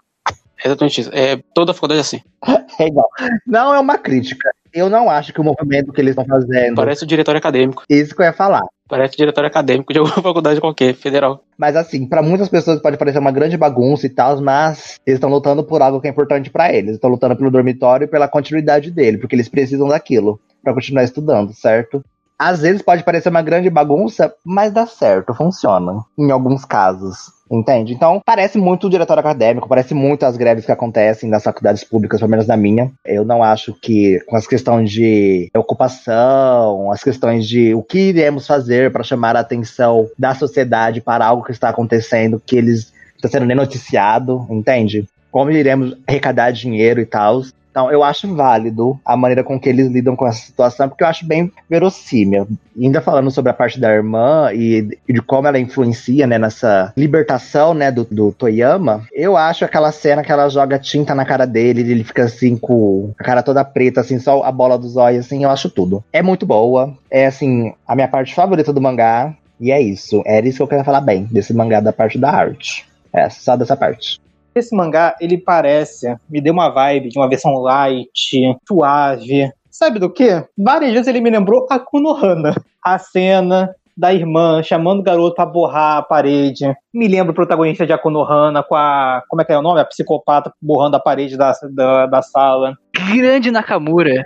É exatamente isso. É, toda a faculdade é assim.
É igual. Não é uma crítica. Eu não acho que o movimento que eles estão fazendo.
Parece o diretório acadêmico.
Isso que eu ia falar.
Parece o diretório acadêmico de alguma faculdade qualquer, federal.
Mas assim, pra muitas pessoas pode parecer uma grande bagunça e tal, mas eles estão lutando por algo que é importante pra eles. Estão lutando pelo dormitório e pela continuidade dele, porque eles precisam daquilo pra continuar estudando, certo? Às vezes pode parecer uma grande bagunça, mas dá certo, funciona. Em alguns casos. Entende? Então, parece muito o diretório acadêmico, parece muito as greves que acontecem nas faculdades públicas, pelo menos na minha. Eu não acho que, com as questões de ocupação, as questões de o que iremos fazer para chamar a atenção da sociedade para algo que está acontecendo, que eles está sendo nem noticiado, entende? Como iremos arrecadar dinheiro e tal. Então, eu acho válido a maneira com que eles lidam com essa situação, porque eu acho bem verossímil. Ainda falando sobre a parte da irmã e, e de como ela influencia, né, nessa libertação, né, do, do Toyama, eu acho aquela cena que ela joga tinta na cara dele ele fica assim com a cara toda preta, assim, só a bola dos olhos, assim, eu acho tudo. É muito boa, é, assim, a minha parte favorita do mangá, e é isso. Era isso que eu queria falar bem, desse mangá da parte da arte. É, só dessa parte.
Esse mangá, ele parece, me deu uma vibe de uma versão light, suave. Sabe do quê? Várias vezes ele me lembrou a Konohana. A cena da irmã chamando o garoto pra borrar a parede. Me lembra o protagonista de Akonohana com a. Como é que é o nome? A psicopata borrando a parede da, da, da sala.
Grande Nakamura.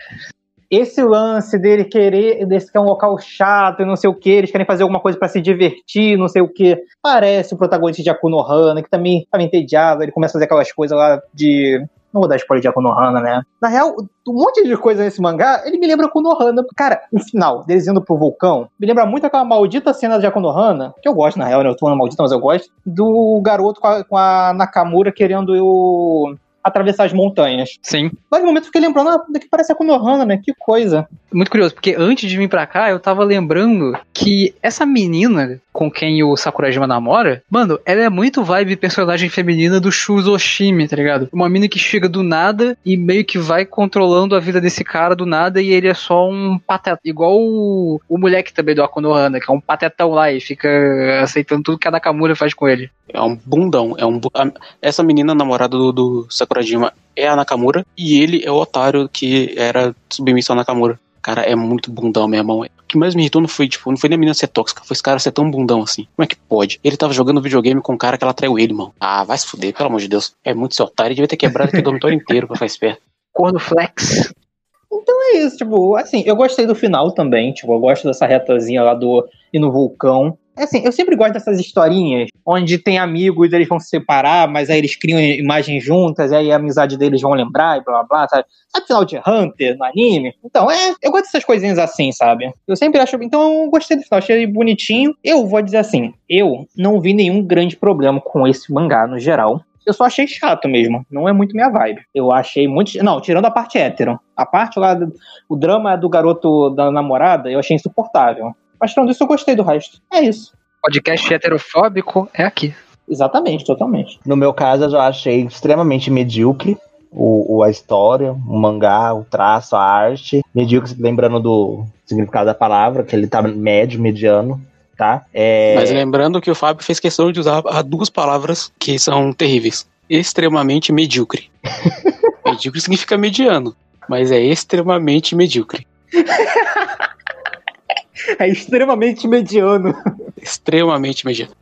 Esse lance dele querer, desse que é um local chato e não sei o que, eles querem fazer alguma coisa pra se divertir, não sei o que. Parece o protagonista de Akunohana, que também tava entediado, ele começa a fazer aquelas coisas lá de. Não vou dar spoiler de Akunohana, né? Na real, um monte de coisa nesse mangá, ele me lembra Akunohana. Cara, o final, deles indo pro vulcão, me lembra muito aquela maldita cena de Akunohana, que eu gosto, na real, né? Eu tô falando maldita, mas eu gosto, do garoto com a, com a Nakamura querendo eu atravessar as montanhas.
Sim.
Vários momentos eu fiquei lembrando, ah, daqui parece a Konohana, né? Que coisa.
Muito curioso, porque antes de vir pra cá, eu tava lembrando que essa menina com quem o Sakurajima namora, mano, ela é muito vibe personagem feminina do Shuzoshimi, tá ligado? Uma mina que chega do nada e meio que vai controlando a vida desse cara do nada e ele é só um pateta. Igual o, o moleque também do Akonohana, que é um patetão lá e fica aceitando tudo que a Nakamura faz com ele.
É um bundão. É um, bu- essa menina namorada do, do Sakurajima é a Nakamura e ele é o otário que era submisso a Nakamura. Cara, é muito bundão, meu irmão. O que mais me irritou não foi, tipo, não foi nem a menina ser tóxica, foi esse cara ser tão bundão assim. Como é que pode? Ele tava jogando videogame com um cara que ela traiu ele, mano. Ah, vai se fuder, pelo amor de Deus. É muito seu otário, ele devia ter quebrado aquele dormitório inteiro pra ficar esperto.
Corno Flex.
Então é isso, tipo, assim, eu gostei do final também, tipo, eu gosto dessa retazinha lá do ir no vulcão. É Assim, eu sempre gosto dessas historinhas onde tem amigos, eles vão se separar, mas aí eles criam imagens juntas, aí a amizade deles vão lembrar e blá blá blá, sabe? Sabe final de Hunter no anime? Então, é, eu gosto dessas coisinhas assim, sabe? Eu sempre acho. Então, eu gostei do final, achei bonitinho. Eu vou dizer assim, eu não vi nenhum grande problema com esse mangá no geral. Eu só achei chato mesmo. Não é muito minha vibe. Eu achei muito. Não, tirando a parte hétero. A parte lá, do- o drama do garoto da namorada, eu achei insuportável. Mas tirando isso, eu gostei do resto. É isso.
Podcast heterofóbico é aqui.
Exatamente, totalmente.
No meu caso, eu já achei extremamente medíocre o, o- a história, o mangá, o traço, a arte. Medíocre, lembrando do significado da palavra, que ele tá médio, mediano, tá? É,
Mas lembrando que o Fábio fez questão de usar as duas palavras que são terríveis. Extremamente medíocre. medíocre significa mediano, mas é extremamente medíocre.
É extremamente mediano.
Extremamente mediano.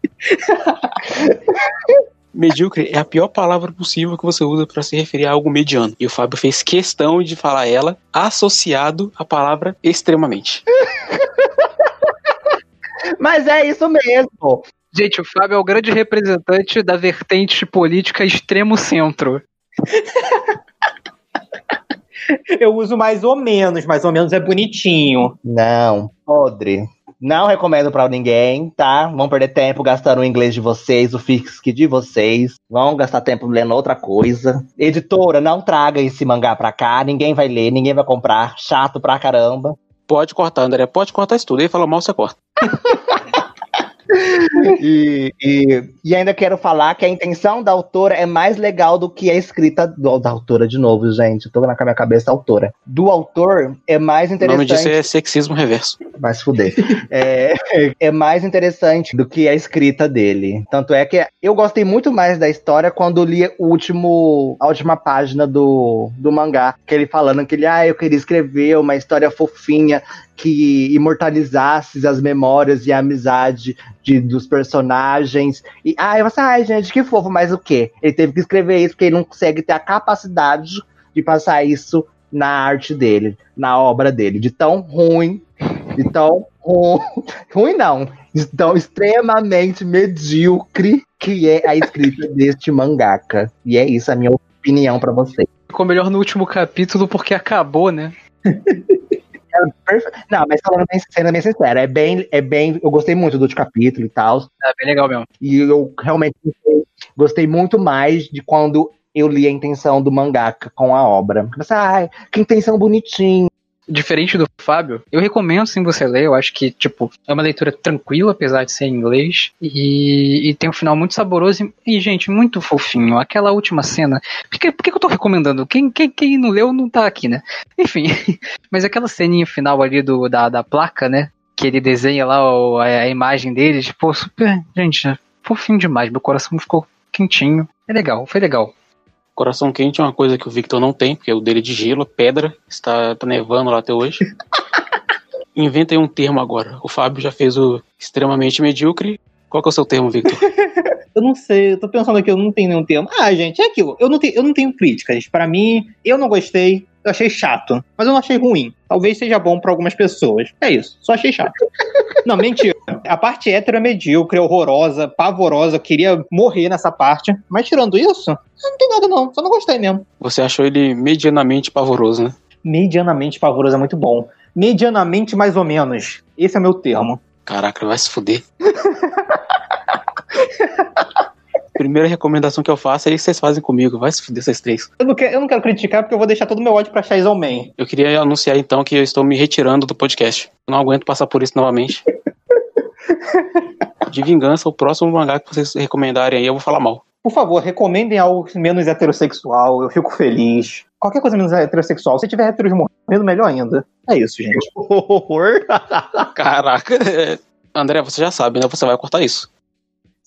Medíocre é a pior palavra possível que você usa para se referir a algo mediano. E o Fábio fez questão de falar ela associado à palavra extremamente.
Mas é isso mesmo.
Gente, o Fábio é o grande representante da vertente política extremo centro.
Eu uso mais ou menos, mais ou menos é bonitinho.
Não, podre. Não recomendo pra ninguém, tá? Vão perder tempo gastando o inglês de vocês, o FISC de vocês. Vão gastar tempo lendo outra coisa. Editora, não traga esse mangá pra cá. Ninguém vai ler, ninguém vai comprar. Chato pra caramba.
Pode cortar, André, pode cortar isso tudo. Ele fala mal, você corta.
E, e, e ainda quero falar que a intenção da autora é mais legal do que a escrita do- da autora, de novo, gente. Eu tô na minha cabeça autora. Do autor é mais
O nome
interessante.
disso é sexismo reverso.
Vai se fuder. é, é mais interessante do que a escrita dele. Tanto é que eu gostei muito mais da história quando li o último, a última página do, do mangá. Que ele falando que ele, ah, eu queria escrever uma história fofinha que imortalizasse as memórias e a amizade de, dos personagens. E, ah, eu falei, ai, gente, que fofo, mas o quê? Ele teve que escrever isso porque ele não consegue ter a capacidade de passar isso na arte dele, na obra dele, de tão ruim, de tão ru- ruim não, de tão extremamente medíocre que é a escrita deste mangaka. E é isso a minha opinião pra você.
Ficou melhor no último capítulo porque acabou, né?
Não, mas falando bem, sendo bem sincero, é bem, é bem, eu gostei muito do último capítulo e tal,
É bem legal mesmo.
e eu realmente gostei, muito mais de quando eu li a intenção do mangaka com a obra. Eu pensei, ai, que intenção bonitinha.
Diferente do Fábio, eu recomendo sim você ler. Eu acho que, tipo, é uma leitura tranquila, apesar de ser em inglês. E, e tem um final muito saboroso e, gente, muito fofinho. Aquela última cena. Por que, por que eu tô recomendando? Quem, quem, quem não leu não tá aqui, né? Enfim. Mas aquela ceninha final ali do, da, da placa, né? Que ele desenha lá o- a, a imagem dele, tipo, super. Gente, fofinho demais. Meu coração ficou quentinho. É legal, foi legal.
Coração quente é uma coisa que o Victor não tem, porque o dele é de gelo, pedra, está tá nevando lá até hoje. Inventa aí um termo agora. O Fábio já fez o extremamente medíocre. Qual que é o seu termo, Victor?
Eu não sei, eu tô pensando aqui, eu não tenho nenhum termo. Ah, gente, é aquilo. Eu não tenho, eu não tenho críticas. Pra mim, eu não gostei. Eu achei chato, mas eu não achei ruim. Talvez seja bom pra algumas pessoas. É isso, só achei chato. não, mentira. A parte hétero é medíocre, horrorosa, pavorosa. Eu queria morrer nessa parte. Mas tirando isso, não tem nada não. Só não gostei mesmo.
Você achou ele medianamente pavoroso, né?
Medianamente pavoroso é muito bom. Medianamente mais ou menos. Esse é o meu termo.
Caraca, vai se fuder. Primeira recomendação que eu faço é isso que vocês fazem comigo. Vai se fuder vocês três.
Eu não, quero, eu não quero criticar porque eu vou deixar todo o meu ódio pra Chainsaw Man.
Eu queria anunciar então que eu estou me retirando do podcast. Eu não aguento passar por isso novamente. De vingança, o próximo mangá que vocês recomendarem aí, eu vou falar mal.
Por favor, recomendem algo menos heterossexual. Eu fico feliz. Qualquer coisa menos heterossexual. Se tiver heteros morrendo, melhor ainda. É isso, gente.
Horror.
Caraca. André, você já sabe, né? Você vai cortar isso.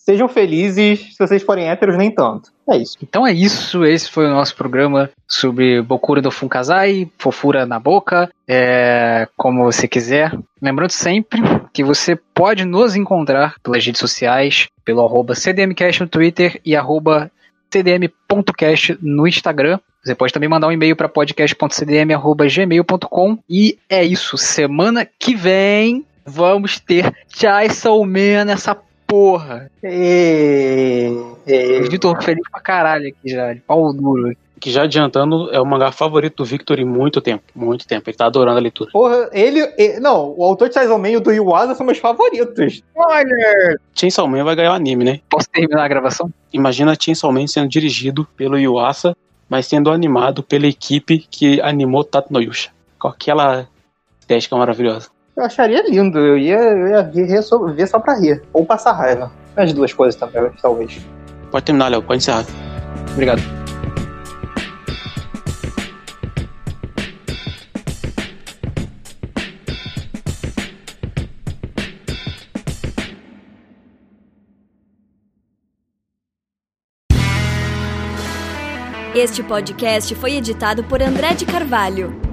Sejam felizes. Se vocês forem héteros, nem tanto. É isso.
Então é isso, esse foi o nosso programa sobre Bokura do Funkazai, fofura na boca, é, como você quiser. Lembrando sempre que você pode nos encontrar pelas redes sociais, pelo arroba CDMcast no Twitter e arroba cdm.cast no Instagram. Você pode também mandar um e-mail para podcast.cdm.gmail.com E é isso, semana que vem vamos ter Chai Soulman nessa porra.
E... e-
Vitor feliz pra caralho aqui já, de pau duro.
que já adiantando, é o mangá favorito do Victor em muito tempo. Muito tempo. Ele tá adorando a leitura.
Porra, ele, e- Não, o autor de Chainsaw Man e o do Yuasa são meus favoritos. Olha!
Chainsaw Man vai ganhar o anime, né?
Posso terminar a gravação?
Imagina Chainsaw Man sendo dirigido pelo Yuasa, mas sendo animado pela equipe que animou Tato no Yusha. Com aquela estética maravilhosa.
Eu acharia lindo. Eu ia, eu ia ver, só, ver só pra rir. Ou passar raiva. As duas coisas também, talvez.
Pode terminar, Léo. Pode encerrar.
Obrigado.
Este podcast foi editado por André de Carvalho.